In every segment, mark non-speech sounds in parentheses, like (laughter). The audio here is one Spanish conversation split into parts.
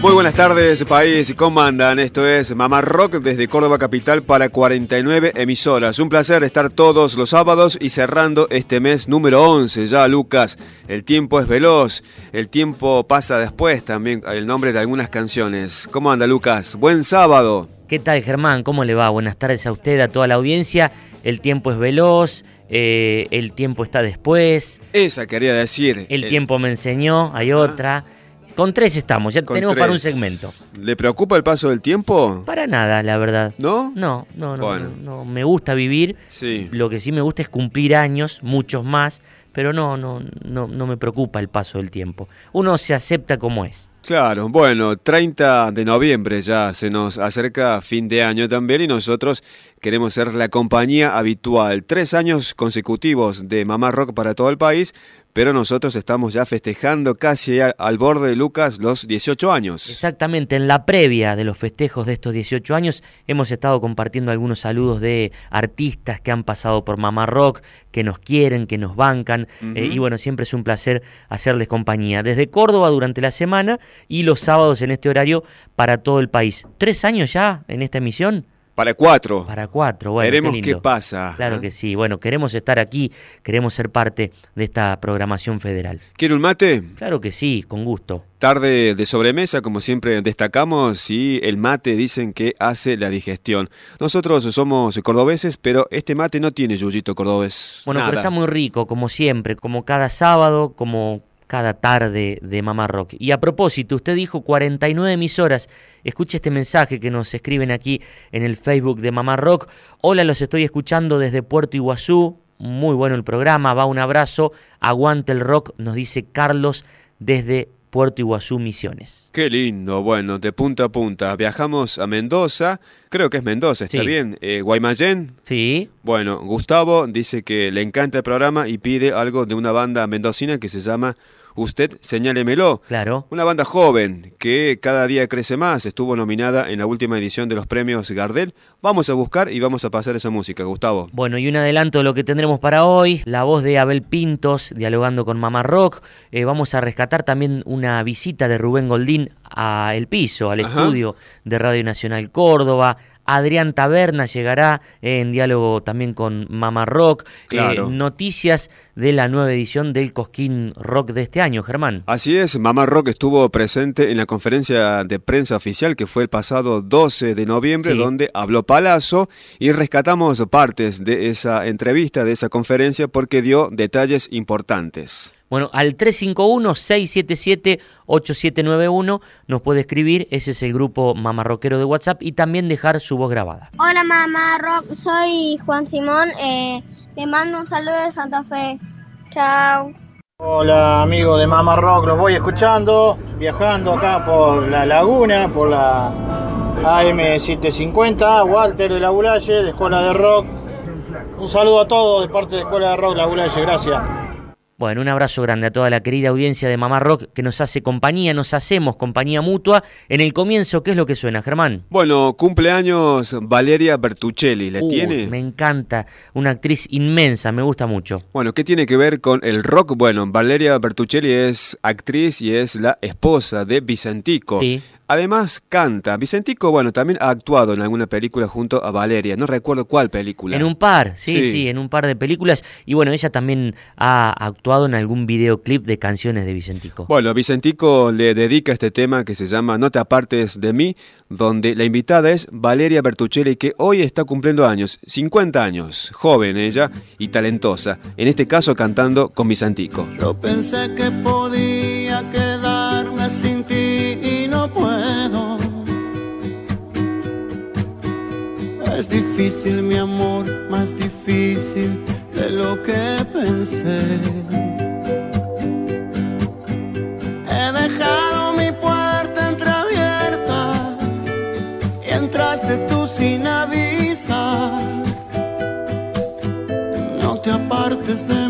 Muy buenas tardes, país. ¿Cómo andan? Esto es Mamá Rock desde Córdoba Capital para 49 emisoras. Un placer estar todos los sábados y cerrando este mes número 11 ya, Lucas. El tiempo es veloz, el tiempo pasa después también, el nombre de algunas canciones. ¿Cómo anda, Lucas? Buen sábado. ¿Qué tal, Germán? ¿Cómo le va? Buenas tardes a usted, a toda la audiencia. El tiempo es veloz, eh, el tiempo está después. Esa quería decir. El, eh, tiempo me enseñó, hay otra. Con tres estamos, ya tenemos para un segmento. ¿Le preocupa el paso del tiempo? Para nada, la verdad. ¿No? No, no, no. no, Me gusta vivir. Sí. Lo que sí me gusta es cumplir años, muchos más, pero no, no, no, no me preocupa el paso del tiempo. Uno se acepta como es. Claro, bueno, 30 de noviembre ya se nos acerca fin de año también y nosotros queremos ser la compañía habitual. Tres años consecutivos de Mamá Rock para todo el país, pero nosotros estamos ya festejando casi al borde de Lucas los 18 años. Exactamente, en la previa de los festejos de estos 18 años hemos estado compartiendo algunos saludos de artistas que han pasado por Mamá Rock, que nos quieren, que nos bancan, eh, y bueno, siempre es un placer hacerles compañía. Desde Córdoba durante la semana y los sábados en este horario para todo el país. ¿Tres años ya en esta emisión? Para cuatro. Para cuatro, bueno. Veremos qué, pasa. Claro ¿eh? que sí. Bueno, queremos estar aquí, queremos ser parte de esta programación federal. ¿Quiere un mate? Claro que sí, con gusto. Tarde de sobremesa, como siempre destacamos, y el mate dicen que hace la digestión. Nosotros somos cordobeses, pero este mate no tiene yuyito cordobés. Bueno, pero está muy rico, como siempre, como cada sábado, como cada tarde de Mamá Rock. Y a propósito, usted dijo 49 emisoras. Escuche este mensaje que nos escriben aquí en el Facebook de Mamá Rock. Hola, los estoy escuchando desde Puerto Iguazú. Muy bueno el programa, va un abrazo. Aguante el rock, nos dice Carlos desde Puerto Iguazú, Misiones. Qué lindo, bueno, de punta a punta. Viajamos a Mendoza, creo que es Mendoza, ¿está bien? Eh, Guaymallén. Sí. Bueno, Gustavo dice que le encanta el programa y pide algo de una banda mendocina que se llama Usted señálemelo. Claro. Una banda joven que cada día crece más. Estuvo nominada en la última edición de los premios Gardel. Vamos a buscar y vamos a pasar esa música, Gustavo. Bueno, y un adelanto de lo que tendremos para hoy. La voz de Abel Pintos dialogando con Mamá Rock. Eh, vamos a rescatar también una visita de Rubén Goldín a El Piso, al estudio de Radio Nacional Córdoba. Adrián Taberna llegará en diálogo también con Mama Rock. Eh, noticias de la nueva edición del Cosquín Rock de este año, Germán. Así es, Mama Rock estuvo presente en la conferencia de prensa oficial que fue el pasado 12 de noviembre, donde habló Palazzo y rescatamos partes de esa entrevista, de esa conferencia, porque dio detalles importantes. Bueno, al 351-677-8791 nos puede escribir, ese es el grupo Mamarroquero de WhatsApp y también dejar su voz grabada. Hola Mamá Rock, soy Juan Simón, eh, te mando un saludo de Santa Fe. Chao. Hola amigos de Mamá Rock, los voy escuchando, viajando acá por la laguna, por la AM750, Walter de la Gulaye, de Escuela de Rock. Un saludo a todos de parte de Escuela de Rock La Gulaye, gracias. Bueno, un abrazo grande a toda la querida audiencia de Mamá Rock que nos hace compañía, nos hacemos compañía mutua. En el comienzo, ¿qué es lo que suena, Germán? Bueno, cumpleaños Valeria Bertuccelli, ¿le tiene? Me encanta, una actriz inmensa, me gusta mucho. Bueno, ¿qué tiene que ver con el rock? Bueno, Valeria Bertuccelli es actriz y es la esposa de Vicentico. Sí Además canta. Vicentico, bueno, también ha actuado en alguna película junto a Valeria. No recuerdo cuál película. En un par, sí, sí, en un par de películas. Y bueno, ella también ha actuado en algún videoclip de canciones de Vicentico. Bueno, Vicentico le dedica este tema que se llama No te apartes de mí, donde la invitada es Valeria Bertuccelli, que hoy está cumpliendo años, 50 años, joven ella y talentosa, en este caso cantando con Vicentico. Yo pensé que podía quedarme sin Es difícil mi amor, más difícil de lo que pensé. He dejado mi puerta entreabierta y entraste tú sin avisar. No te apartes de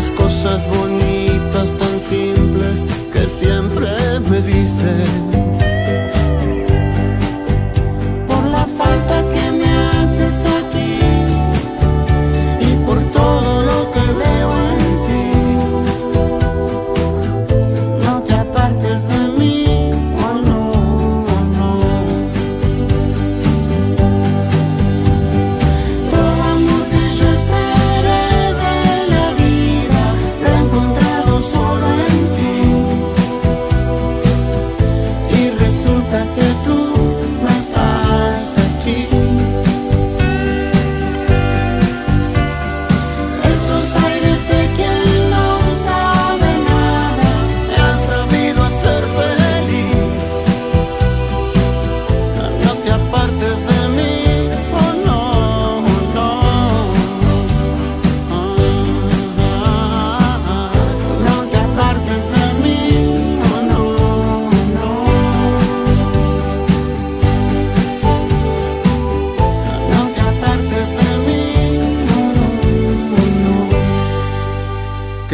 las cosas bonitas tan simples que siempre me dices.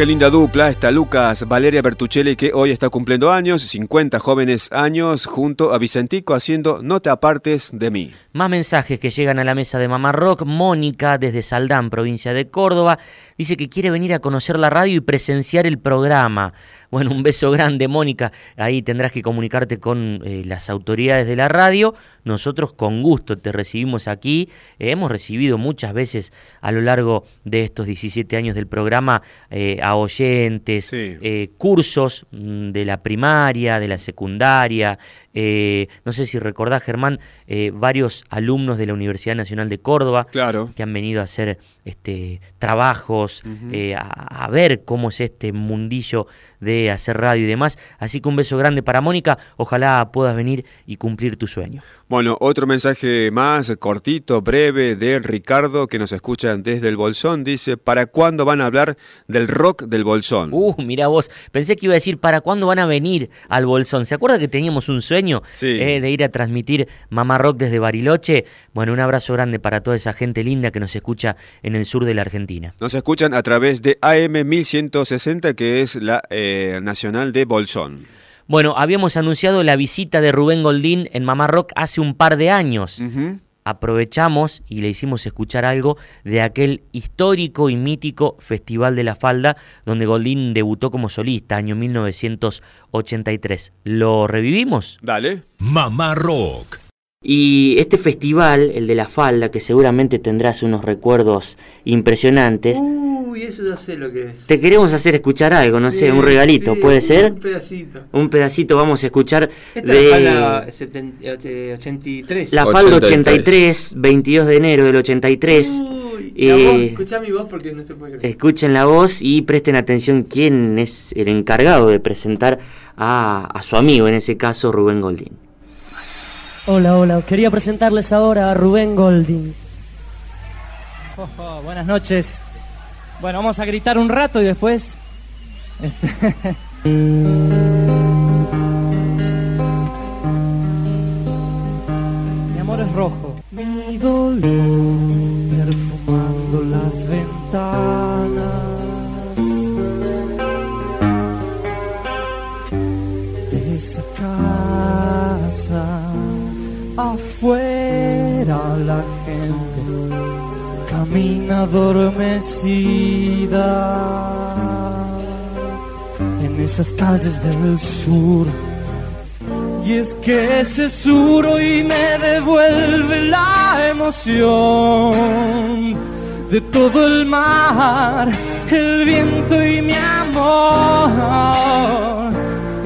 Linda dupla esta Lucas Valeria Bertuccelli que hoy está cumpliendo años, 50 jóvenes años, junto a Vicentico haciendo No te apartes de mí. Más mensajes que llegan a la mesa de Mamá Rock. Mónica, desde Saldán, provincia de Córdoba, dice que quiere venir a conocer la radio y presenciar el programa. Bueno, un beso grande, Mónica. Ahí tendrás que comunicarte con eh, las autoridades de la radio. Nosotros con gusto te recibimos aquí. Eh, hemos recibido muchas veces a lo largo de estos 17 años del programa eh, a oyentes, Sí. eh, cursos mm, de la primaria, de la secundaria. Eh, no sé si recordás, Germán, eh, varios alumnos de la Universidad Nacional de Córdoba Claro. que han venido a hacer este, trabajos, eh, a, a ver cómo es este mundillo de hacer radio y demás. Así que un beso grande para Mónica. Ojalá puedas venir y cumplir tu sueño. Bueno, otro mensaje más cortito, breve, de Ricardo que nos escucha desde el Bolsón. Dice, ¿para cuándo van a hablar del rock del Bolsón? Uh, mira vos, pensé que iba a decir, ¿para cuándo van a venir al Bolsón? ¿Se acuerda que teníamos un sueño Sí. eh, de ir a transmitir Mamá Rock desde Bariloche? Bueno, un abrazo grande para toda esa gente linda que nos escucha en el sur de la Argentina. Nos escuchan a través de AM 1160, que es la eh, nacional de Bolsón. Bueno, habíamos anunciado la visita de Rubén Goldín en Mamá Rock hace un par de años. Aprovechamos y le hicimos escuchar algo de aquel histórico y mítico Festival de la Falda, donde Goldín debutó como solista, año 1983. ¿Lo revivimos? Dale. Mamá Rock. Y este festival, el de la falda, que seguramente tendrás unos recuerdos impresionantes, Uy, eso ya sé lo que es. te queremos hacer escuchar algo, no sé, un regalito, sí, ¿puede ser? Un pedacito. Un pedacito vamos a escuchar Esta de es la falda seten- eh, 83. la falda 83. 83, 22 de enero del 83. Uy, Eh, escuchá mi voz porque no se puede creer. Escuchen la voz y presten atención quién es el encargado de presentar a, a su amigo, en ese caso Rubén Goldín. Hola, hola. Quería presentarles ahora a Rubén Golding. Buenas noches. Bueno, vamos a gritar un rato y después. este, (laughs) adormecida en esas calles del sur. Y es que ese sur hoy me devuelve la emoción de todo el mar, el viento y mi amor.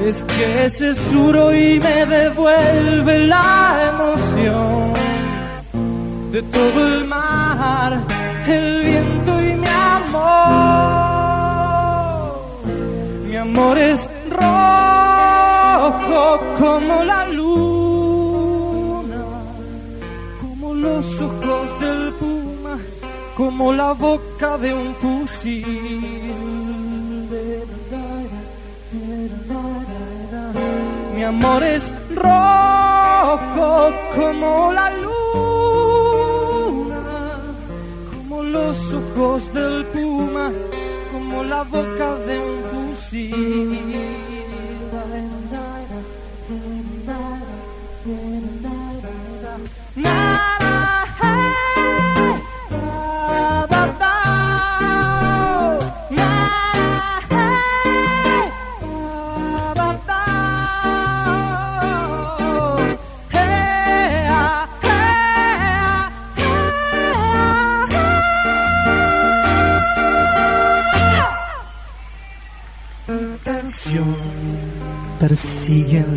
Es que ese sur hoy me devuelve la emoción de todo el mar, el viento y mi amor. Mi amor es rojo como la luna, como los ojos del puma, como la boca de un fusil. Mi amor es rojo como la luna, los ojos del puma, como la boca de un fusil.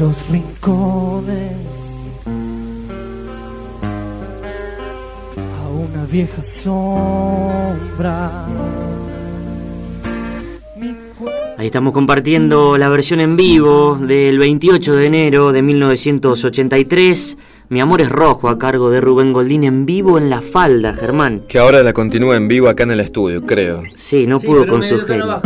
Los rincones a una vieja sombra. Mi cuerpo Ahí estamos compartiendo la versión en vivo del 28 de enero de 1983. Mi amor es rojo a cargo de Rubén Goldín en vivo en la falda, Germán. Que ahora la continúa en vivo acá en el estudio, creo. Sí, no Sí, pudo con su genio.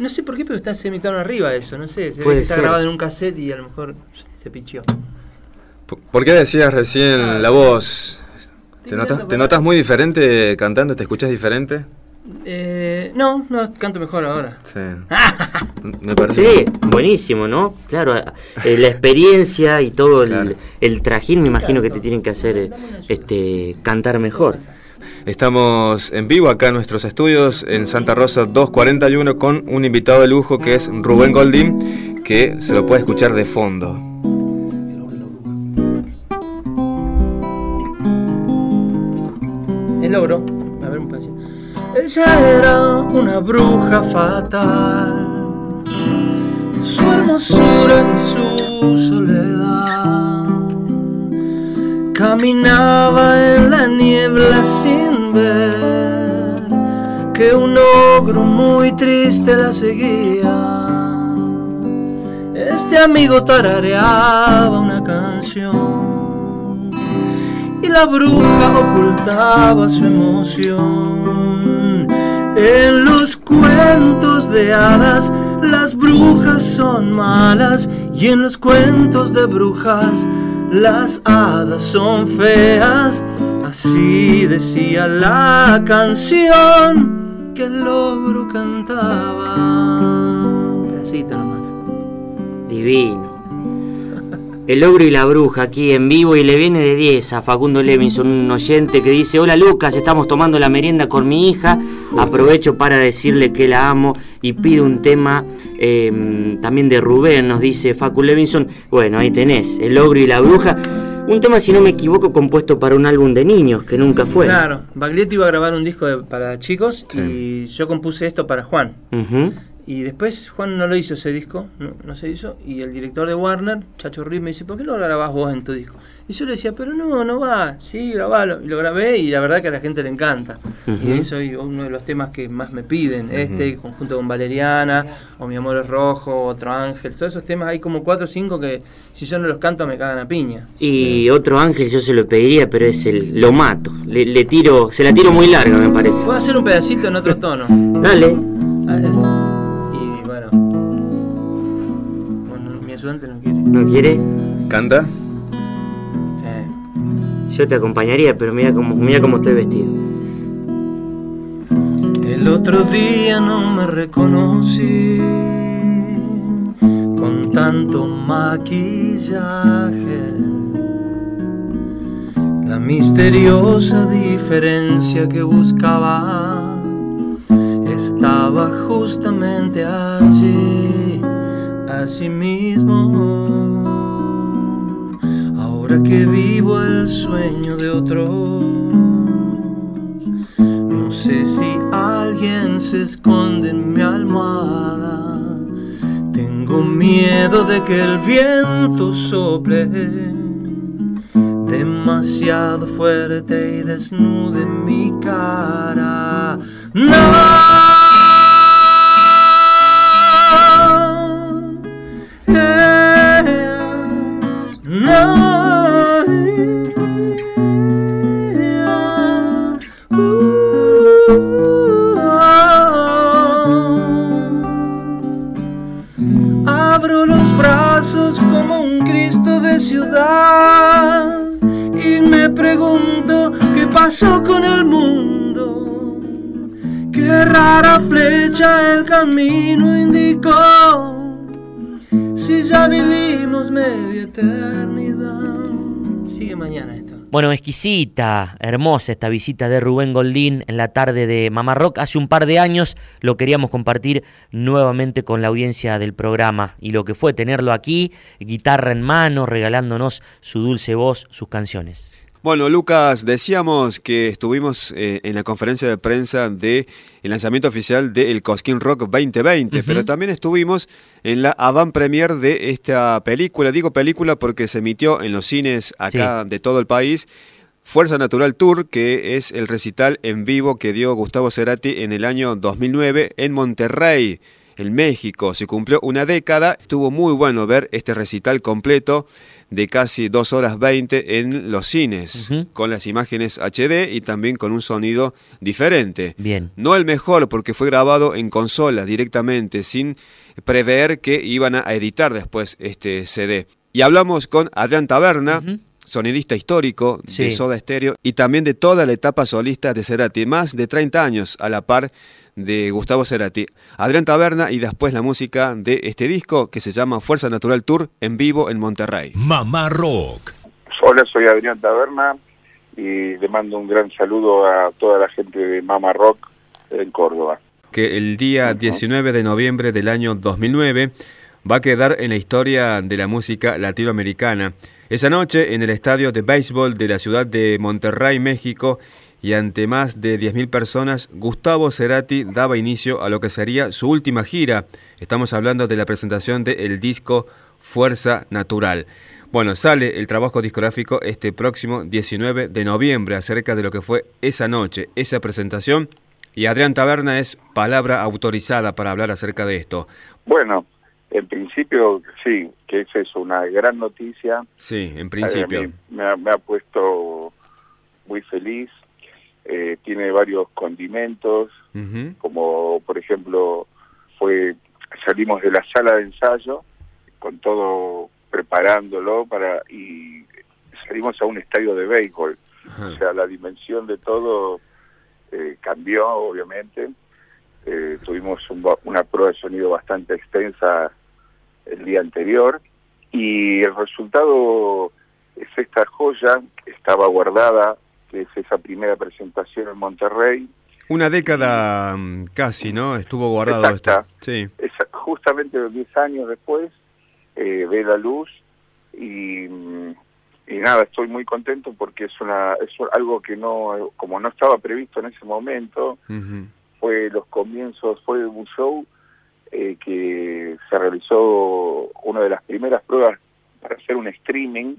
No sé por qué, pero está semitono arriba eso, no sé, se ve que está ser. grabado en un cassette y a lo mejor se pichió. P- ¿Por qué decías recién la voz? ¿Te, notas, ¿Te para notas acá. muy diferente cantando? ¿Te escuchas diferente? Eh, no, no, canto mejor ahora. Sí. (laughs) Me parece. Sí, buenísimo, ¿no? Claro, eh, la experiencia y todo el, Claro. el trajín me imagino que te tienen que hacer eh, este cantar mejor. Estamos en vivo acá en nuestros estudios en Santa Rosa 241 con un invitado de lujo que es Rubén Goldín, que se lo puede escuchar de fondo. El logro. A ver un pedacito. Ella era una bruja fatal. Su hermosura y su soledad. Caminaba en la niebla sin ver que un ogro muy triste la seguía. Este amigo tarareaba una canción y la bruja ocultaba su emoción. En los cuentos de hadas las brujas son malas y en los cuentos de brujas las hadas son feas. Así decía la canción que el logro cantaba. Un pedacito nomás. Divino. El ogro y la bruja aquí en vivo y le viene de 10 a Facundo Levinson, un oyente que dice, hola Lucas, estamos tomando la merienda con mi hija, aprovecho para decirle que la amo y pido un tema eh, también de Rubén, nos dice Facu Levinson, bueno, ahí tenés, el ogro y la bruja, un tema si no me equivoco compuesto para un álbum de niños que nunca fue. Claro, Baglietto iba a grabar un disco de- para chicos y yo compuse esto para Juan. Y después Juan no lo hizo ese disco, no, no se hizo. Y el director de Warner, Chacho Ruiz, me dice, ¿por qué lo grabás vos en tu disco? Y yo le decía, pero no, no va, sí, grabalo. Y lo grabé y la verdad que a la gente le encanta. Y eso es uno de los temas que más me piden. Este, conjunto con Valeriana, o Mi Amor es Rojo, Otro Ángel. Todos esos temas hay como cuatro o cinco que si yo no los canto me cagan a piña. Y otro ángel yo se lo pediría, pero es el lo mato. Le, le tiro, se la tiro muy larga me parece. Puedo hacer un pedacito en otro tono. Dale. Dale. Ayudante no quiere. ¿No quiere? ¿Canta? Sí. Yo te acompañaría, pero mira cómo, mira cómo estoy vestido. El otro día no me reconocí con tanto maquillaje. La misteriosa diferencia que buscaba estaba justamente allí, así mismo. Ahora que vivo el sueño de otros. No sé si alguien se esconde en mi almohada. Tengo miedo de que el viento sople demasiado fuerte y desnude mi cara. No. Abro los brazos como un Cristo de ciudad y me pregunto qué pasó con el mundo. Qué rara flecha el camino indicó. Si ya vivimos media eternidad. Sigue mañana esto. Bueno, exquisita, hermosa esta visita de Rubén Goldín en la tarde de Mamá Rock. Hace un par de años lo queríamos compartir nuevamente con la audiencia del programa y lo que fue tenerlo aquí, guitarra en mano, regalándonos su dulce voz, sus canciones. Bueno, Lucas, decíamos que estuvimos eh, en la conferencia de prensa del lanzamiento oficial de El Cosquín Rock 2020, Ujú. pero también estuvimos en la avant premiere de esta película. Digo película porque se emitió en los cines acá de todo el país. Fuerza Natural Tour, que es el recital en vivo que dio Gustavo Cerati en el año 2009 en Monterrey, en México. Se cumplió una década. Estuvo muy bueno ver este recital completo de casi 2 horas 20 en los cines, con las imágenes HD y también con un sonido diferente. Bien. No el mejor porque fue grabado en consola directamente, sin prever que iban a editar después este CD. Y hablamos con Adrián Taberna, sonidista histórico de. Soda Stereo y también de toda la etapa solista de Cerati, más de 30 años a la par de Gustavo Cerati. Adrián Taberna y después la música de este disco que se llama Fuerza Natural Tour en vivo en Monterrey. Mamá Rock. Hola, soy Adrián Taberna y le mando un gran saludo a toda la gente de Mama Rock en Córdoba. que el día 19 de noviembre del año 2009 va a quedar en la historia de la música latinoamericana. Esa noche, en el estadio de béisbol de la ciudad de Monterrey, México, y ante más de 10.000 personas, Gustavo Cerati daba inicio a lo que sería su última gira. Estamos hablando de la presentación del disco Fuerza Natural. Bueno, sale el trabajo discográfico este próximo 19 de noviembre acerca de lo que fue esa noche, esa presentación. Y Adrián Taberna es palabra autorizada para hablar acerca de esto. Bueno, en principio sí, que es eso, una gran noticia. Sí, en A principio. mí me, ha, me ha puesto muy feliz. Eh, tiene varios condimentos, como por ejemplo fue salimos de la sala de ensayo con todo preparándolo para y salimos a un estadio de béisbol. O sea, la dimensión de todo eh, cambió, obviamente. Eh, tuvimos un una prueba de sonido bastante extensa el día anterior y el resultado es esta joya que estaba guardada, que es esa primera presentación en Monterrey. Una década mm, casi, ¿no? Estuvo guardado Exacta. esto. Sí. Es justamente 10 años después eh, ve la luz y, mm, y nada, estoy muy contento porque es una es algo que no, como no estaba previsto en ese momento, fue los comienzos, fue un show eh, que se realizó una de las primeras pruebas para hacer un streaming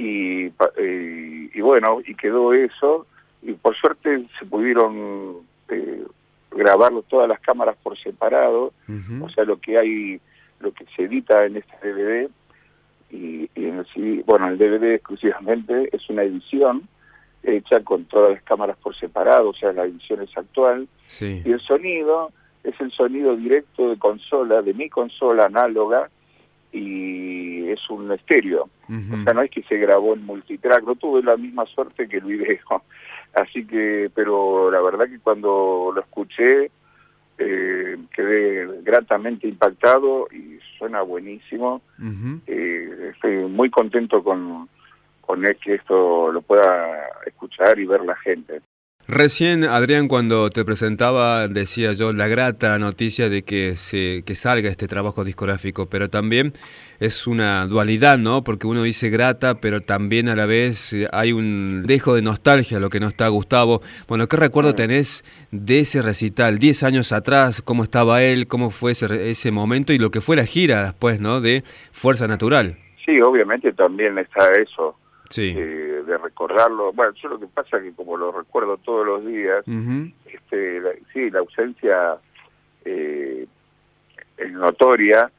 y, eh, y bueno, y quedó eso y por suerte se pudieron eh, grabarlo todas las cámaras por separado, o sea, lo que hay, lo que se edita en este DVD y, y en el CD, bueno, el DVD exclusivamente es una edición hecha con todas las cámaras por separado, o sea, la edición es actual, Sí. y el sonido es el sonido directo de consola, de mi consola análoga, y es un estéreo. O sea, no es que se grabó en multitrack, no tuve la misma suerte que el video. (laughs) Así que, pero la verdad que cuando lo escuché, eh, quedé gratamente impactado y suena buenísimo. Eh, estoy muy contento con, con que esto lo pueda escuchar y ver la gente. Recién, Adrián, cuando te presentaba, decía yo la grata noticia de que, se, que salga este trabajo discográfico, pero también es una dualidad, ¿no? Porque uno dice grata, pero también a la vez eh, hay un dejo de nostalgia, lo que no está Gustavo. Bueno, ¿qué recuerdo tenés de ese recital? Diez años atrás, ¿cómo estaba él? ¿Cómo fue ese, ese momento? Y lo que fue la gira después, ¿no? De Fuerza Natural. Sí, obviamente también está eso, Sí. eh, de recordarlo. Bueno, yo lo que pasa es que como lo recuerdo todos los días, Ujú. este, la- sí, la ausencia eh, es notoria,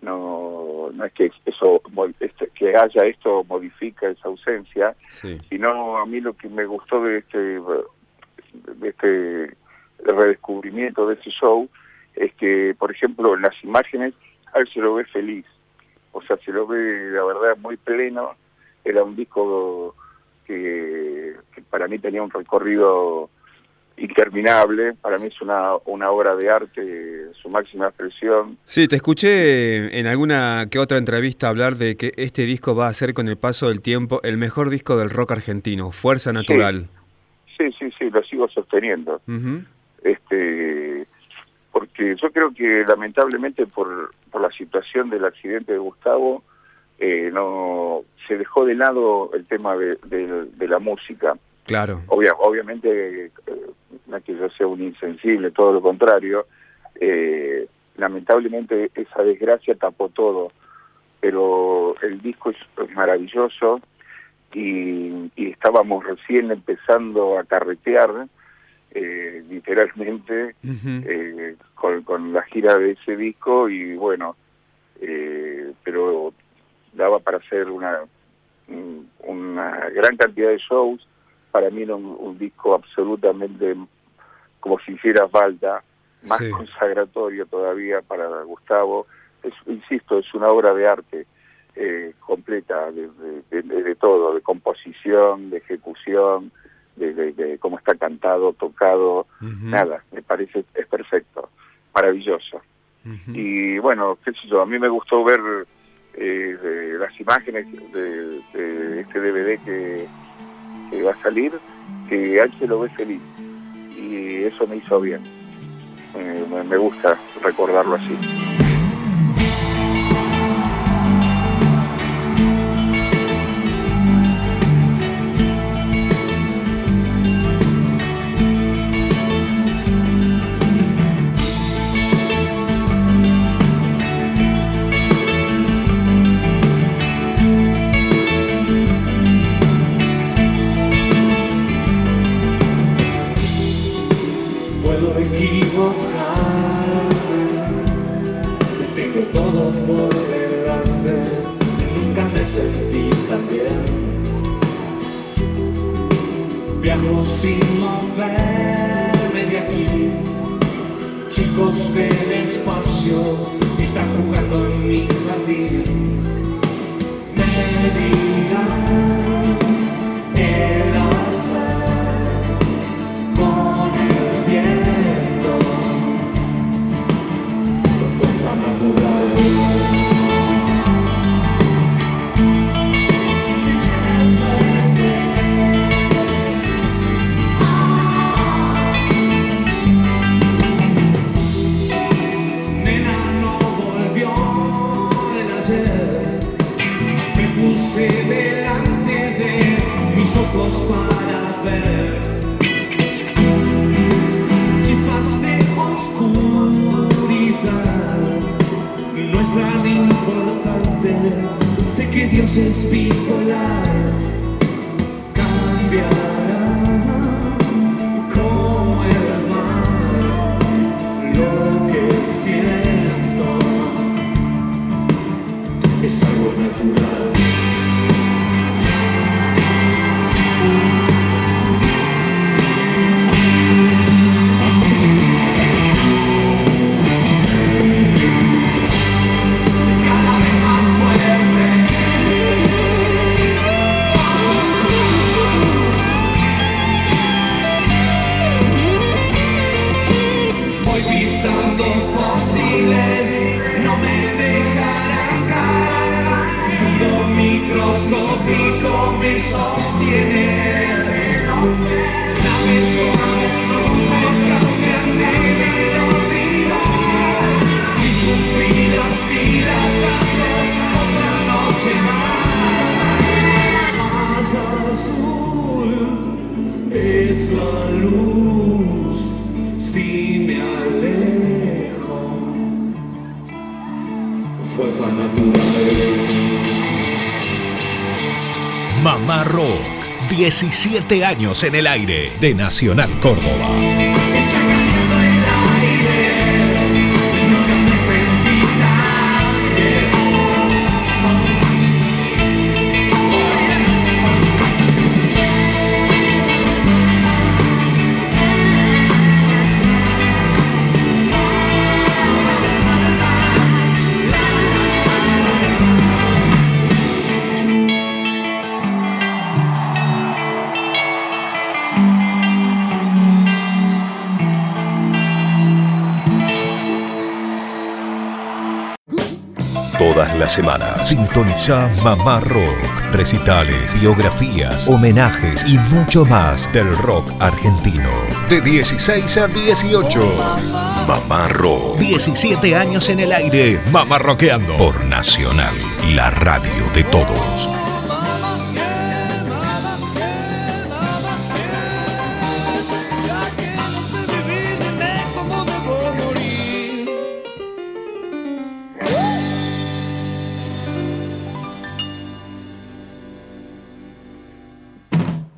no, no es que eso este, que haya esto modifica esa ausencia, Sí. sino a mí lo que me gustó de este, de este redescubrimiento de ese show es que, por ejemplo, en las imágenes, a él se lo ve feliz, o sea, se lo ve, la verdad, muy pleno, era un disco que, que para mí tenía un recorrido interminable, para mí es una, una obra de arte, su máxima expresión, Sí, te escuché en alguna que otra entrevista hablar de que este disco va a ser con el paso del tiempo el mejor disco del rock argentino, Fuerza Natural. sí, sí, sí, lo sigo sosteniendo. Este porque yo creo que lamentablemente por, por la situación del accidente de Gustavo eh, no se dejó de lado el tema de, de- de la música Claro. Obvia- obviamente eh, no es que yo sea un insensible todo lo contrario eh, lamentablemente esa desgracia tapó todo pero el disco es, maravilloso y, y estábamos recién empezando a carretear eh, literalmente con, con la gira de ese disco y bueno, pero daba para hacer una, un- una gran cantidad de shows. Para mí era un, un disco absolutamente como si hiciera falta, más Sí. consagratorio todavía para Gustavo. Es, insisto, es una obra de arte eh, completa de, de- de- de todo, de composición, de ejecución, de, cómo está cantado, tocado, nada, me parece es perfecto, maravilloso. Y bueno, qué sé yo, a mí me gustó ver eh, las imágenes de, este DVD que, va a salir, que se lo ve feliz. Y eso me hizo bien. Me gusta recordarlo así. Equivocarme, tengo todo por delante, nunca me sentí tan bien. Viajo sin moverme de aquí, chicos del espacio están jugando en mi jardín. Me dirán 17 años en el aire de Nacional Córdoba. Semanas sintoniza Mamá Rock, recitales, biografías, homenajes y mucho más del rock argentino. De 16 a 18. Mamá Rock. 17 años en el aire. Mamá Rockeando. Por Nacional, la radio de todos.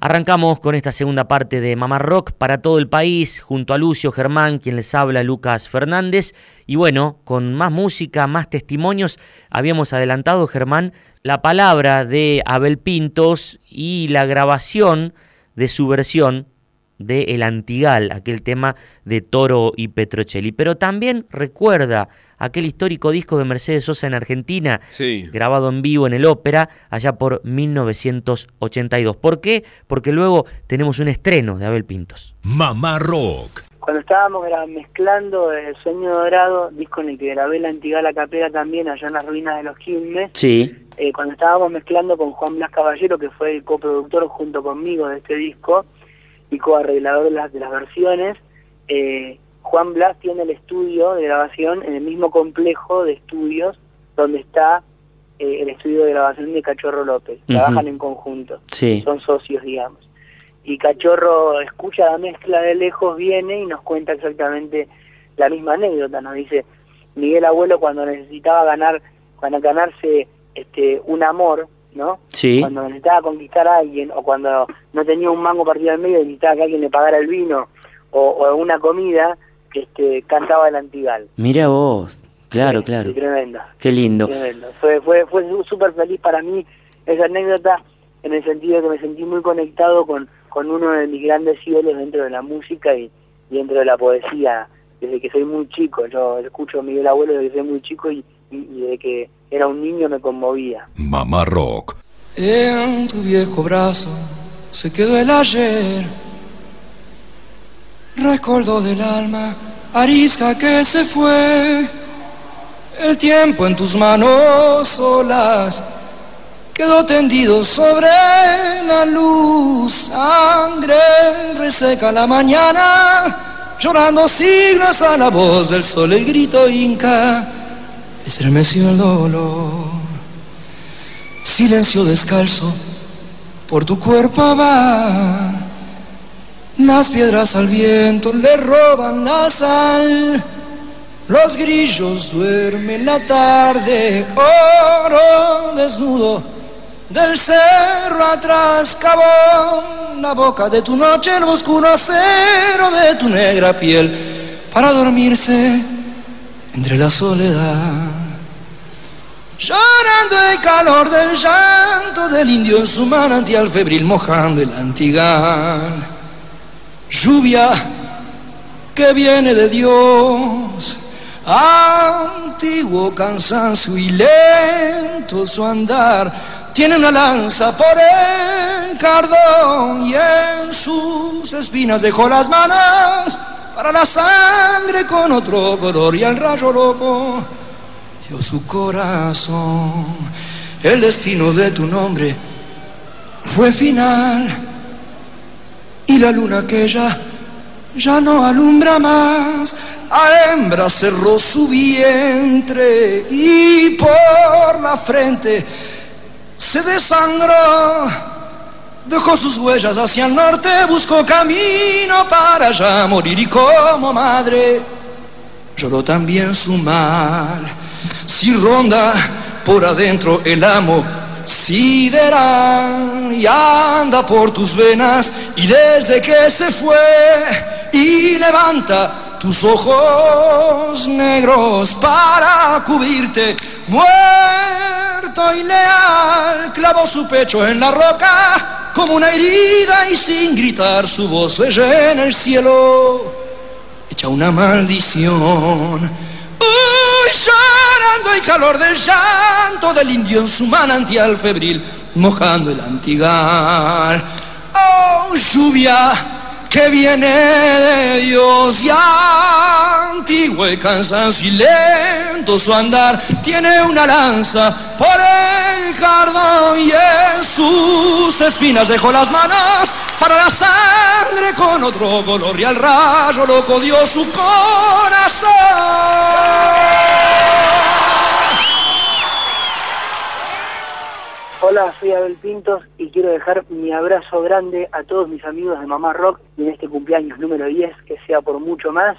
Arrancamos con esta segunda parte de Mamá Rock para todo el país, junto a Lucio Germán, quien les habla, Lucas Fernández. Y bueno, con más música, más testimonios, habíamos adelantado, Germán, la palabra de Abel Pintos y la grabación de su versión de El Antigal, aquel tema de Toro y Petrocelli. Pero también recuerda aquel histórico disco de Mercedes Sosa en Argentina, Sí. grabado en vivo en el Ópera, allá por 1982. ¿Por qué? Porque luego tenemos un estreno de Abel Pintos. Mamá Rock. Cuando estábamos mezclando El Sueño Dorado, disco en el que grabé la Antigala Capela también, allá en las ruinas de los Quilmes, Sí. eh, cuando estábamos mezclando con Juan Blas Caballero, que fue el coproductor junto conmigo de este disco y coarreglador de las, de las versiones, eh, Juan Blas tiene el estudio de grabación en el mismo complejo de estudios donde está eh, el estudio de grabación de Cachorro López. Trabajan en conjunto Sí. son socios, digamos. Y Cachorro escucha la mezcla de lejos, viene y nos cuenta exactamente la misma anécdota. Nos dice, Miguel Abuelo cuando necesitaba ganar, cuando ganarse este un amor, ¿no? Sí. Cuando necesitaba conquistar a alguien o cuando no tenía un mango partido al medio y necesitaba que alguien le pagara el vino o, o una comida, este, cantaba el antigal. Mira vos. Claro, Sí, claro. tremendo. Qué lindo. Tremendo. Fue, fue, fue súper feliz para mí esa anécdota en el sentido de que me sentí muy conectado con, con uno de mis grandes ídolos dentro de la música y, y dentro de la poesía desde que soy muy chico. Yo escucho a Miguel Abuelo desde que soy muy chico y, y, y desde que era un niño me conmovía. Mamá Rock. En tu viejo brazo se quedó el ayer, recuerdo del alma arisca que se fue, el tiempo en tus manos solas quedó tendido sobre la luz, sangre reseca la mañana, llorando siglos a la voz del sol, el grito inca estremeció el dolor. Silencio descalzo, por tu cuerpo va. Las piedras al viento le roban la sal. Los grillos duermen la tarde, oro desnudo del cerro atrás cavó la boca de tu noche, el oscuro acero de tu negra piel para dormirse entre la soledad. Llorando el calor del llanto del indio en su manantial febril mojando el antigán. Lluvia que viene de Dios, antiguo cansancio y lento su andar, tiene una lanza por el cardón y en sus espinas dejó las manos para la sangre con otro color y al rayo loco su corazón. El destino de tu nombre fue final y la luna aquella ya no alumbra más. La hembra cerró su vientre y por la frente se desangró. Dejó sus huellas hacia el norte, buscó camino para allá morir y como madre lloró también su mal. Si ronda por adentro el amo sideral y anda por tus venas y desde que se fue y levanta tus ojos negros para cubrirte muerto y leal clavó su pecho en la roca como una herida y sin gritar su voz se llena el cielo. Echa una maldición Uy, llorando el calor del llanto del indio en su manantial febril, mojando el antigal. Oh, lluvia que viene de Dios y antiguo el cansancio y lento su andar, tiene una lanza por el cardón y en sus espinas dejó las manos para la sangre con otro color y al rayo loco dio su corazón. Hola, soy Abel Pintos y quiero dejar mi abrazo grande a todos mis amigos de Mamá Rock y en este cumpleaños número 10 que sea por mucho más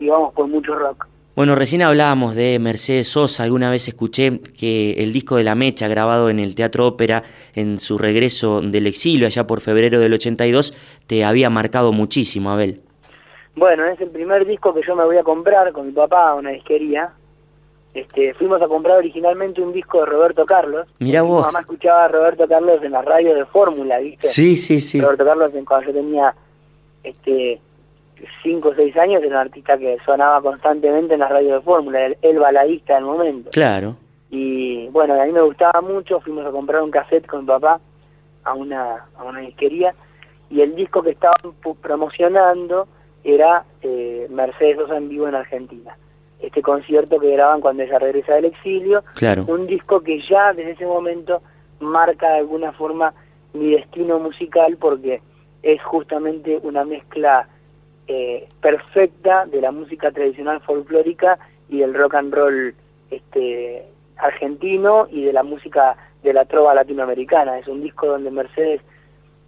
y vamos por mucho rock. Bueno, recién hablábamos de Mercedes Sosa, alguna vez escuché que el disco de La Mecha, grabado en el Teatro Ópera en su regreso del exilio allá por febrero del 82, te había marcado muchísimo, Abel. Bueno, es el primer disco que yo me voy a comprar con mi papá a una disquería. Este, fuimos a comprar originalmente un disco de Roberto Carlos. Mira Mi vos. mamá escuchaba a Roberto Carlos en la radio de Fórmula, ¿viste? Sí, sí, sí. Roberto Carlos cuando yo tenía este cinco o seis años era un artista que sonaba constantemente en la radio de Fórmula, el, el baladista del momento. Claro. Y bueno, a mí me gustaba mucho, fuimos a comprar un cassette con mi papá a una, a una disquería y el disco que estaban promocionando era eh, Mercedes Sosa en vivo en Argentina. Este concierto que graban cuando ella regresa del exilio, Claro. un disco que ya desde ese momento marca de alguna forma mi destino musical porque es justamente una mezcla eh, perfecta de la música tradicional folclórica y del rock and roll este argentino y de la música de la trova latinoamericana. Es un disco donde Mercedes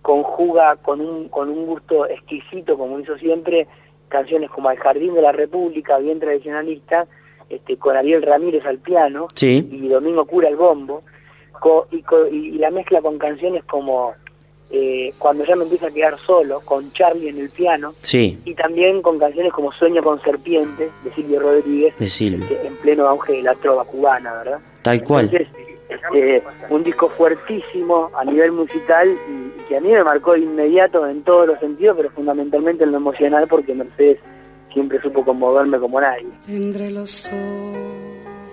conjuga con un, con un gusto exquisito, como hizo siempre, canciones como El Jardín de la República, bien tradicionalista, este, con Ariel Ramírez al piano Sí. y Domingo Cura al bombo, co- y, co- y la mezcla con canciones como eh, Cuando ya me empieza a quedar solo, con Charlie en el piano, Sí, y también con canciones como Sueño con Serpientes, de Silvio Rodríguez, de Silvio. este, en pleno auge de la trova cubana, ¿verdad? Tal cual. Entonces, este, un disco fuertísimo a nivel musical y, que a mí me marcó de inmediato en todos los sentidos, pero fundamentalmente en lo emocional porque Mercedes siempre supo conmoverme como nadie. Tendré los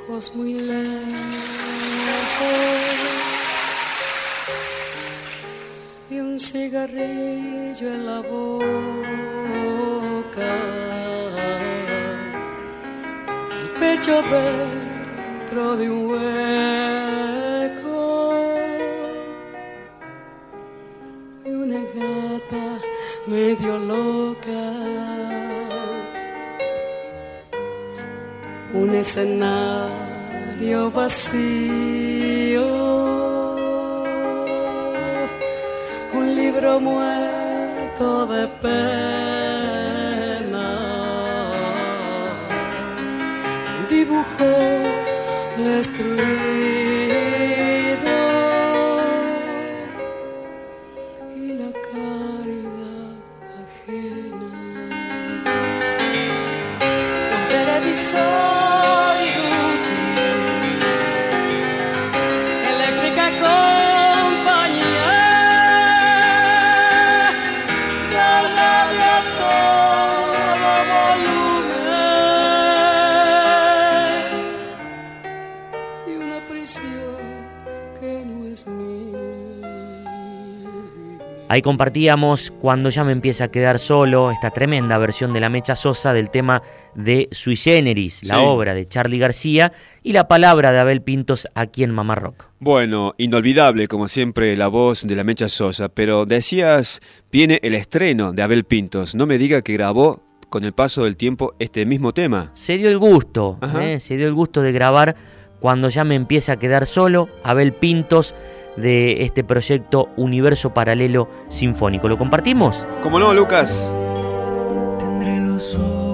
ojos muy lejos y un cigarrillo en la boca. Pecho dentro de un hueco gata medio loca. un escenario vacío, un libro muerto de pena. Destruido Ahí compartíamos Cuando ya me empieza a quedar solo, esta tremenda versión de la Mecha Sosa del tema de Sui Generis, la obra de Charlie García, y la palabra de Abel Pintos aquí en Mamá Rock. Bueno, inolvidable como siempre la voz de la Mecha Sosa, pero decías, viene el estreno de Abel Pintos. No me diga que grabó con el paso del tiempo este mismo tema. Se dio el gusto. ¿eh? se dio el gusto de grabar Cuando ya me empieza a quedar solo, Abel Pintos, de este proyecto Universo Paralelo Sinfónico. ¿Lo compartimos? ¿Cómo no, Lucas? Tendré los ojos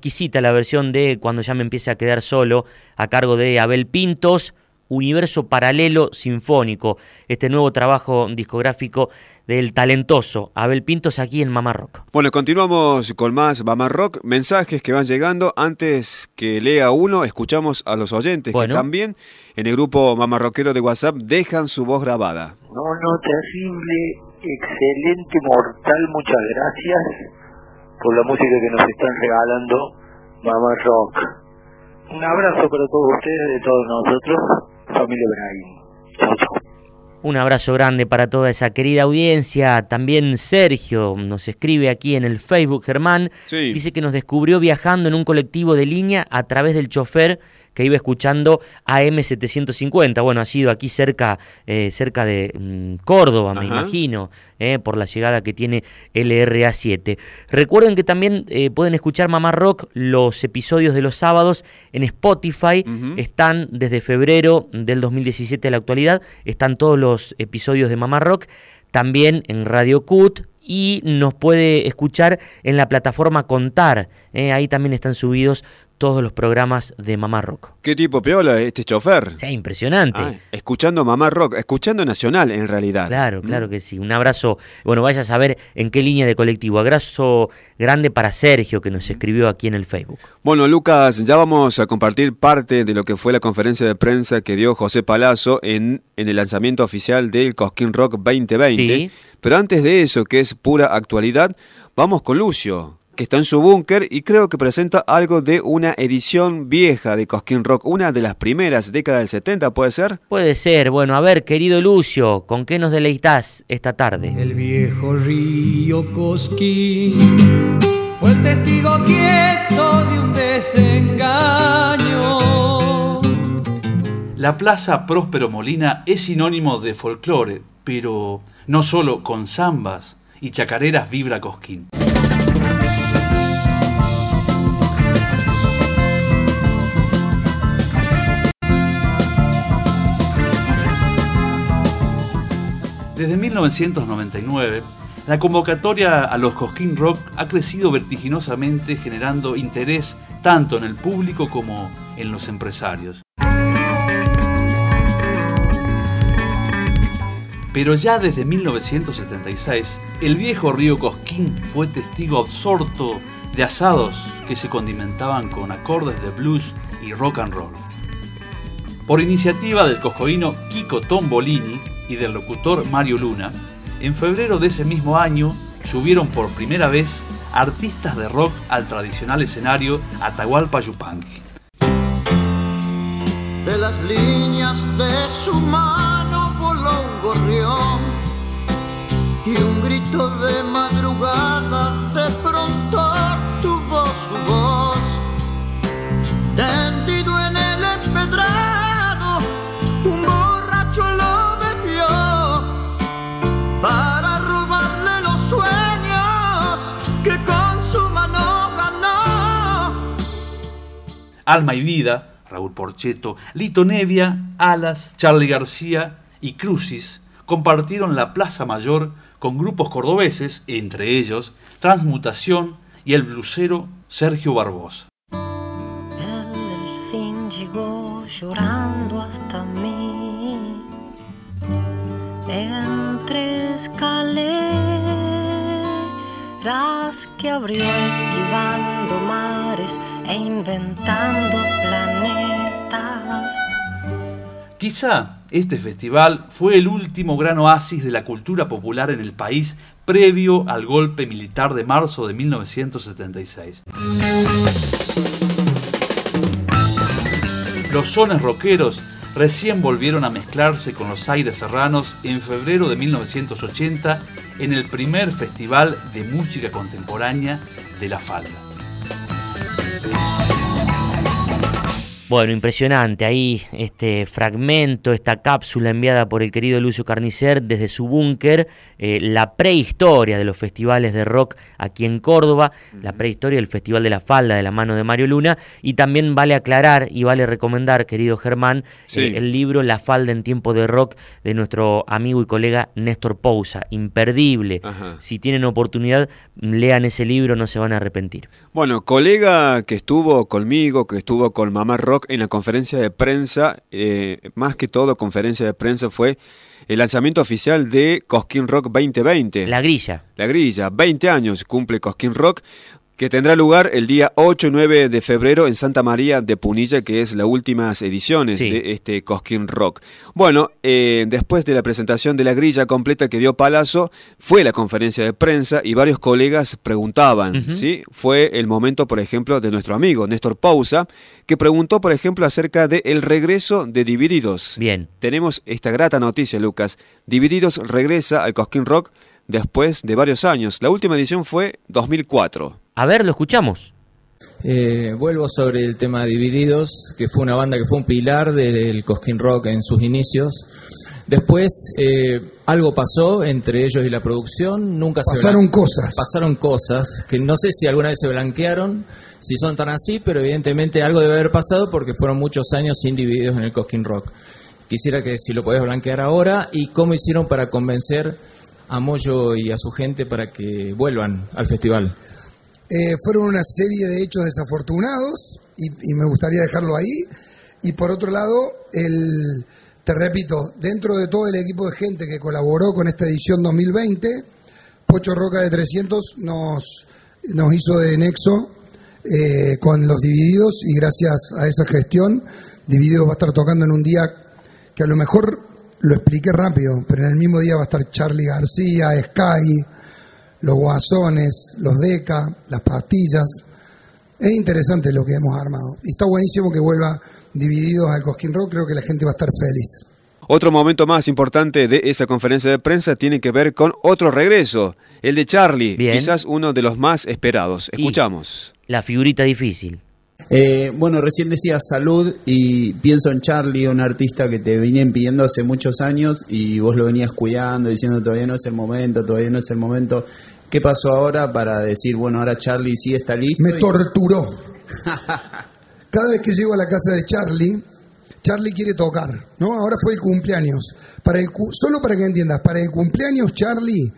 Exquisita la versión de Cuando ya me empiece a quedar solo, a cargo de Abel Pintos, Universo Paralelo Sinfónico, este nuevo trabajo discográfico del talentoso Abel Pintos aquí en Mamá Rock. Bueno, continuamos con más Mamá Rock. Mensajes que van llegando. Antes que lea uno, escuchamos a los oyentes Bueno. que también en el grupo Mamá Rockero de WhatsApp dejan su voz grabada. No, no, terrible, excelente, mortal, muchas gracias por la música que nos están regalando, Mamá Rock. Un abrazo para todos ustedes, de todos nosotros, familia Brahim. Chau, chau. Un abrazo grande para toda esa querida audiencia. También Sergio nos escribe aquí en el Facebook, Germán. Sí. Dice que nos descubrió viajando en un colectivo de línea a través del chofer que iba escuchando AM750. Bueno, ha sido aquí cerca, eh, cerca de mm, Córdoba, me imagino, eh, por la llegada que tiene LRA7. Recuerden que también eh, pueden escuchar Mamá Rock los episodios de los sábados en Spotify. Están desde febrero del 2017 a la actualidad. Están todos los episodios de Mamá Rock. También en Radio Cut y nos puede escuchar en la plataforma Contar. eh, ahí también están subidos todos los programas de Mamá Rock. ¿Qué tipo piola este chofer? Sí, impresionante. Ah, escuchando Mamá Rock, escuchando Nacional en realidad. Claro, claro que sí. Un abrazo. Bueno, vaya a saber en qué línea de colectivo. Abrazo grande para Sergio que nos escribió aquí en el Facebook. Bueno, Lucas, ya vamos a compartir parte de lo que fue la conferencia de prensa que dio José Palazzo en, en el lanzamiento oficial del Cosquín Rock 2020. Sí. Pero antes de eso, que es pura actualidad, vamos con Lucio, que está en su búnker y creo que presenta algo de una edición vieja de Cosquín Rock, una de las primeras décadas del 70, ¿puede ser? Puede ser. Bueno, a ver, querido Lucio, ¿con qué nos deleitas esta tarde? El viejo río Cosquín fue el testigo quieto de un desengaño. La Plaza Próspero Molina es sinónimo de folclore, pero no solo con zambas y chacareras vibra Cosquín. Desde 1999, la convocatoria a los Cosquín Rock ha crecido vertiginosamente generando interés tanto en el público como en los empresarios. Pero ya desde 1976, el viejo río Cosquín fue testigo absorto de asados que se condimentaban con acordes de blues y rock and roll. Por iniciativa del coscoíno Kiko Tombolini y del locutor Mario Luna, en febrero de ese mismo año subieron por primera vez artistas de rock al tradicional escenario Atahualpa Yupanqui. De las líneas de su mano voló un gorrión y un grito de madrugada de Alma y Vida, Raúl Porcheto, Lito Nevia, Alas, Charlie García y Crucis compartieron la Plaza Mayor con grupos cordobeses, entre ellos Transmutación y el blusero Sergio Barbosa. El fin llegó llorando hasta mí entre escaleras que abrió esquivando mares e inventando planetas. Quizá este festival fue el último gran oasis de la cultura popular en el país previo al golpe militar de marzo de 1976. Los sones rockeros recién volvieron a mezclarse con los aires serranos en febrero de 1980 en el primer Festival de Música Contemporánea de La Falda. Bueno, impresionante ahí este fragmento, esta cápsula enviada por el querido Lucio Carnicer desde su búnker, eh, la prehistoria de los festivales de rock aquí en Córdoba, la prehistoria del Festival de la Falda de la mano de Mario Luna, y también vale aclarar y vale recomendar, querido Germán, Sí. eh, el libro La Falda en tiempo de rock de nuestro amigo y colega Néstor Pousa, imperdible. Ajá. Si tienen oportunidad, lean ese libro, no se van a arrepentir. Bueno, colega que estuvo conmigo, que estuvo con Mamá Rock Rock en la conferencia de prensa, eh, más que todo conferencia de prensa, fue el lanzamiento oficial de Cosquín Rock 2020. La grilla. La grilla, 20 años cumple Cosquín Rock que tendrá lugar el día 8 y 9 de febrero en Santa María de Punilla, que es las últimas ediciones Sí. de este Cosquín Rock. Bueno, eh, después de la presentación de la grilla completa que dio Palazzo, fue la conferencia de prensa y varios colegas preguntaban. ¿sí? Fue el momento, por ejemplo, de nuestro amigo Néstor Pausa, que preguntó, por ejemplo, acerca del el regreso de Divididos. Bien. Tenemos esta grata noticia, Lucas. Divididos regresa al Cosquín Rock después de varios años. La última edición fue 2004. A ver, lo escuchamos. Eh, vuelvo sobre el tema de Divididos, que fue una banda que fue un pilar del Cosquín Rock en sus inicios. Después eh, algo pasó entre ellos y la producción, nunca se Pasaron blan- cosas. Pasaron cosas que no sé si alguna vez se blanquearon, si son tan así, pero evidentemente algo debe haber pasado porque fueron muchos años sin Divididos en el Cosquín Rock. Quisiera que si lo podés blanquear ahora y cómo hicieron para convencer a Moyo y a su gente para que vuelvan al festival. Eh, fueron una serie de hechos desafortunados y, y me gustaría dejarlo ahí. Y por otro lado, el, te repito, dentro de todo el equipo de gente que colaboró con esta edición 2020, Pocho Roca de 300 nos, nos hizo de nexo eh, con los Divididos y gracias a esa gestión, Divididos va a estar tocando en un día que a lo mejor lo expliqué rápido, pero en el mismo día va a estar Charlie García, Sky, los guasones, los deca, las pastillas. Es interesante lo que hemos armado. Y está buenísimo que vuelva divididos al Cosquín Rock, creo que la gente va a estar feliz. Otro momento más importante de esa conferencia de prensa tiene que ver con otro regreso, el de Charlie, Bien. quizás uno de los más esperados. Escuchamos. La figurita difícil. Eh, bueno, recién decía salud y pienso en Charlie, un artista que te venían pidiendo hace muchos años y vos lo venías cuidando, diciendo todavía no es el momento, todavía no es el momento. ¿Qué pasó ahora para decir, bueno, ahora Charlie sí está listo? Me y- torturó. (laughs) Cada vez que llego a la casa de Charlie, Charlie quiere tocar, ¿no? Ahora fue el cumpleaños. Para el cu- solo para que entiendas, para el cumpleaños Charlie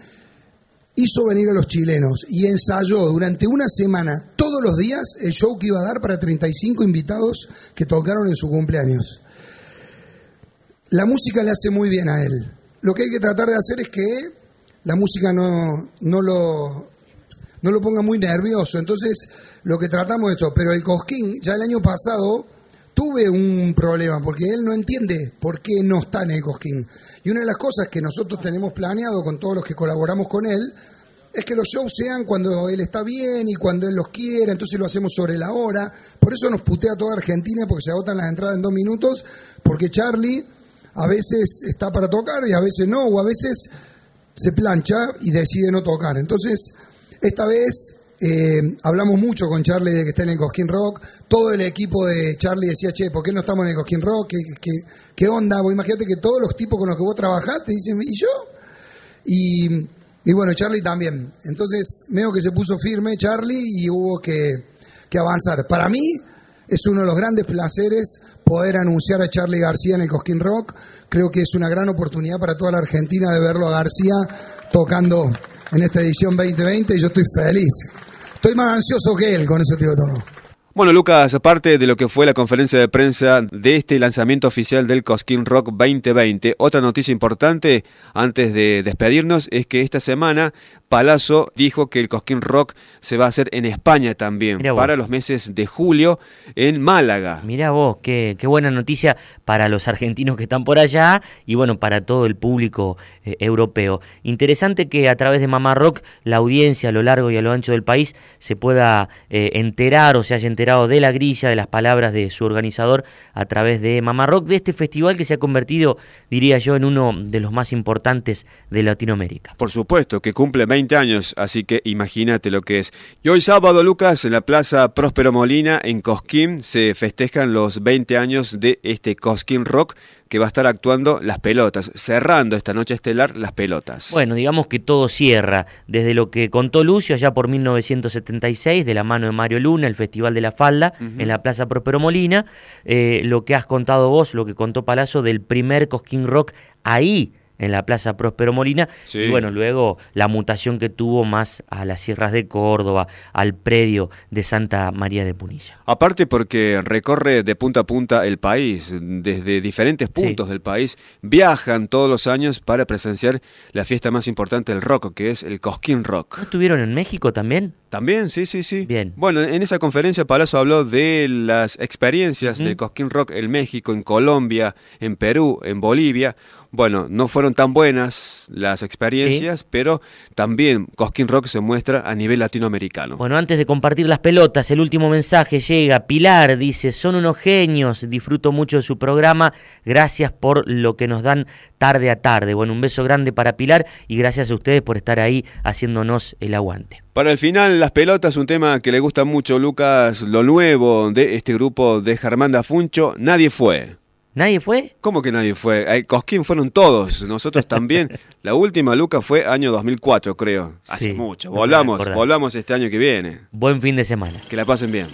hizo venir a los chilenos y ensayó durante una semana, todos los días, el show que iba a dar para 35 invitados que tocaron en su cumpleaños. La música le hace muy bien a él. Lo que hay que tratar de hacer es que la música no, no lo, no lo ponga muy nervioso. Entonces, lo que tratamos es esto. Pero el Cosquín, ya el año pasado, tuve un problema, porque él no entiende por qué no está en el Cosquín. Y una de las cosas que nosotros tenemos planeado con todos los que colaboramos con él, es que los shows sean cuando él está bien y cuando él los quiera, entonces lo hacemos sobre la hora. Por eso nos putea toda Argentina, porque se agotan las entradas en dos minutos, porque Charlie a veces está para tocar y a veces no, o a veces se plancha y decide no tocar. Entonces, esta vez eh, hablamos mucho con Charlie de que está en el Cosquín Rock. Todo el equipo de Charlie decía, che, ¿por qué no estamos en el Cosquín Rock? ¿Qué, qué, qué onda? Vos imagínate que todos los tipos con los que vos trabajás te dicen, ¿y yo? Y, y bueno, Charlie también. Entonces, veo que se puso firme Charlie y hubo que, que avanzar. Para mí es uno de los grandes placeres poder anunciar a Charlie García en el Cosquín Rock. Creo que es una gran oportunidad para toda la Argentina de verlo a García tocando en esta edición 2020 y yo estoy feliz. Estoy más ansioso que él, con eso te digo todo. Bueno, Lucas, aparte de lo que fue la conferencia de prensa de este lanzamiento oficial del Cosquín Rock 2020, otra noticia importante antes de despedirnos es que esta semana Palazzo dijo que el Cosquín Rock se va a hacer en España también, para los meses de julio en Málaga. Mirá vos, qué, qué buena noticia para los argentinos que están por allá y bueno, para todo el público eh, europeo. Interesante que a través de Mamá Rock la audiencia a lo largo y a lo ancho del país se pueda eh, enterar o se haya enterado de la grilla, de las palabras de su organizador a través de Mamá Rock, de este festival que se ha convertido, diría yo, en uno de los más importantes de Latinoamérica. Por supuesto, que cumple 20 años, así que imagínate lo que es. Y hoy sábado, Lucas, en la Plaza Próspero Molina, en Cosquín, se festejan los 20 años de este Cosquín Rock, que va a estar actuando Las Pelotas, cerrando esta noche estelar Las Pelotas. Bueno, digamos que todo cierra, desde lo que contó Lucio allá por 1976, de la mano de Mario Luna, el Festival de la Falda, en la Plaza Próspero Molina, eh, lo que has contado vos, lo que contó Palazzo del primer Cosquín Rock ahí, en la Plaza Próspero Molina. Sí. Y bueno, luego la mutación que tuvo más a las sierras de Córdoba, al predio de Santa María de Punilla. Aparte porque recorre de punta a punta el país, desde diferentes puntos del país, viajan todos los años para presenciar la fiesta más importante del rock, que es el Cosquín Rock. ¿No estuvieron en México también? También, sí, sí, sí. Bien. Bueno, en esa conferencia Palazzo habló de las experiencias del Cosquín Rock en México, en Colombia, en Perú, en Bolivia. Bueno, no fueron tan buenas las experiencias, pero también Cosquín Rock se muestra a nivel latinoamericano. Bueno, antes de compartir las pelotas, el último mensaje llega. Pilar dice, son unos genios, disfruto mucho de su programa, gracias por lo que nos dan tarde a tarde. Bueno, un beso grande para Pilar y gracias a ustedes por estar ahí haciéndonos el aguante. Para el final, las pelotas, un tema que le gusta mucho, Lucas, lo nuevo de este grupo de Germán Funcho, Nadie Fue. ¿Nadie fue? ¿Cómo que nadie fue? Cosquín fueron todos, nosotros también. (laughs) La última, Lucas, fue año 2004, creo. Hace Sí, mucho. no Volvamos, volvamos este año que viene. Buen fin de semana. Que la pasen bien.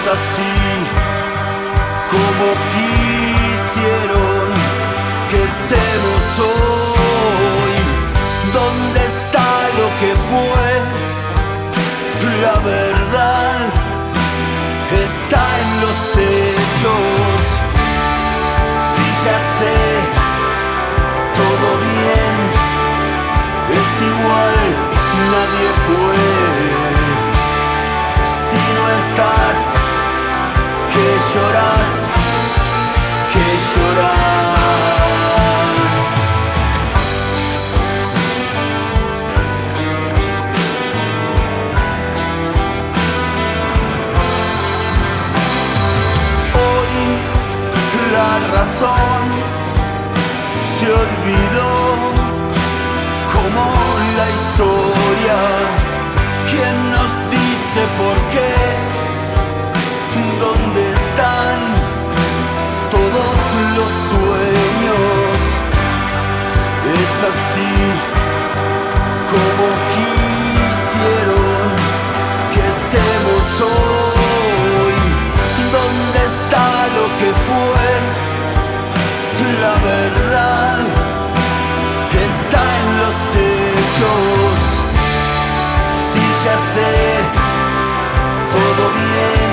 Es así como quisieron que estemos hoy. Dónde está lo que fue la verdad que lloras, que lloras. Hoy la razón se olvidó como la historia. ¿Quién nos dice por qué? Así como quisieron que estemos hoy. ¿Dónde está lo que fue? La verdad está en los hechos. Si ya sé todo bien,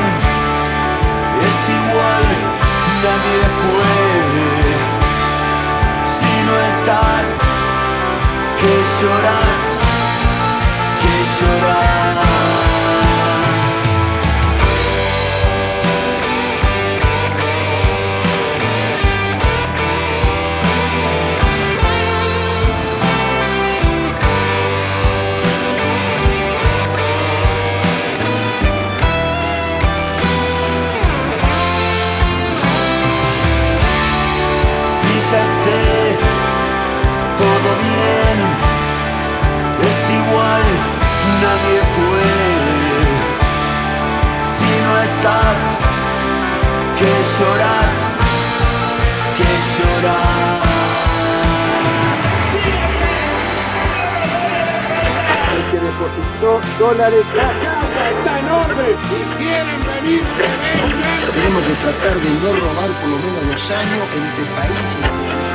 es igual, nadie fue. Que lloras, fue. Si no estás, que lloras, que lloras. El que depositó dólares. La casa está en orden. Si quieren venir, que vengan. Tenemos que tratar de no robar por lo menos los años entre países.